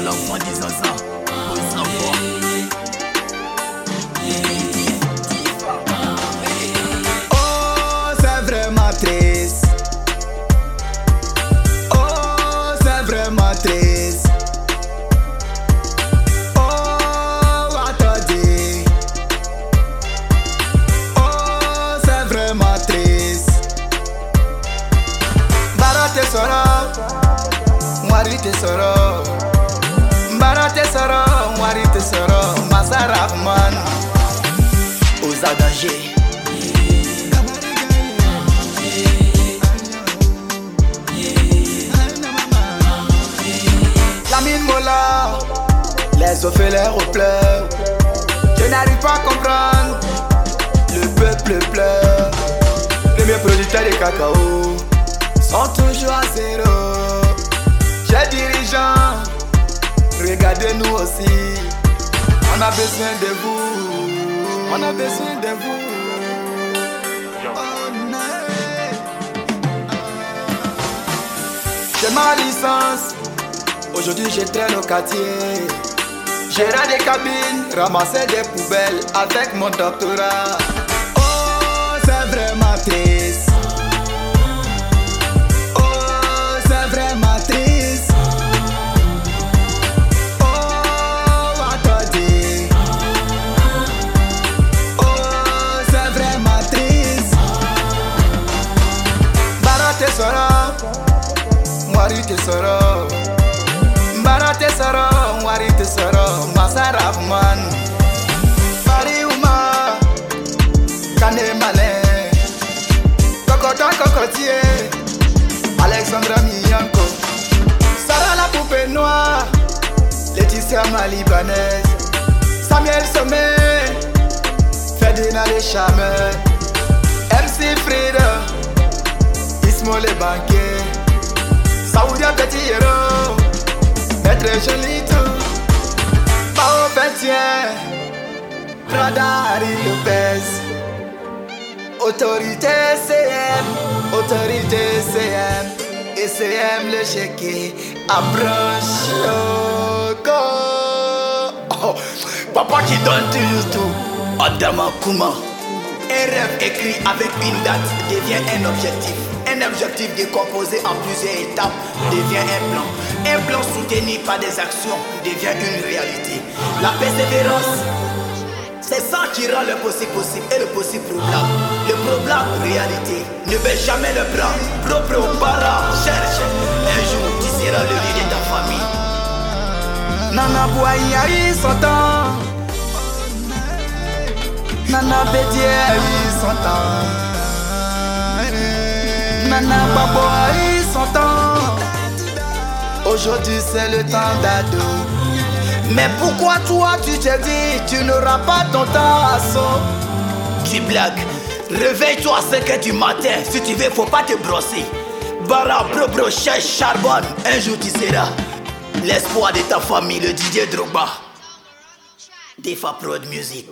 l'enfant des Zaza. Faut savoir. Oh, c'est. Oh, c'est. Oh, attendez. Oh, c'est vraiment soro, mwarite soro. Aux adagés. La mine mola, les orphelins pleurent. Je n'arrive pas à comprendre. Le peuple pleure. Les meilleurs producteurs de cacao sont toujours à zéro. Chers dirigeants, regardez-nous aussi. On a besoin de vous. On a besoin de vous. J'ai ma licence. Aujourd'hui je traîne au quartier Gérer des cabines, ramasser des poubelles avec mon doctorat ọrịte soro. Mbara tesoro nwari tesoro gbasara afụmanụ kpari ụma ka na-emale kọkọtakọkọtie miyanko. Sarala pupe samuel sommet Ferdinand les MC Freedom, Ismo le Banquier. Jolito Bao Bentien Prada Harry Lopez Autorité CM Autorité CM Et CM le chéquier Approche Loco Oh, papa qui donne toujours tout. Adama Kuma. Un rêve écrit avec une date devient un objectif. Un objectif décomposé en plusieurs étapes devient un plan. Un plan soutenu par des actions devient une réalité. La persévérance, c'est ça qui rend le possible possible et le possible probable. Le probable réalité. Ne baisse jamais le bras. Propre aux parents, cherche. Un jour, tu seras le lit de ta famille. Nana son temps Nana Bédier son temps Nana Baboy son temps Aujourd'hui c'est le temps d'ado Mais pourquoi toi tu te dis tu n'auras pas ton temps à son Tu blagues. Réveille-toi à 5 h du matin. Si tu veux, faut pas te brosser. Bara, bro, cherche, charbonne. Un jour tu seras l'espoir de ta famille, le Didier Drogba. Defa Prod Music.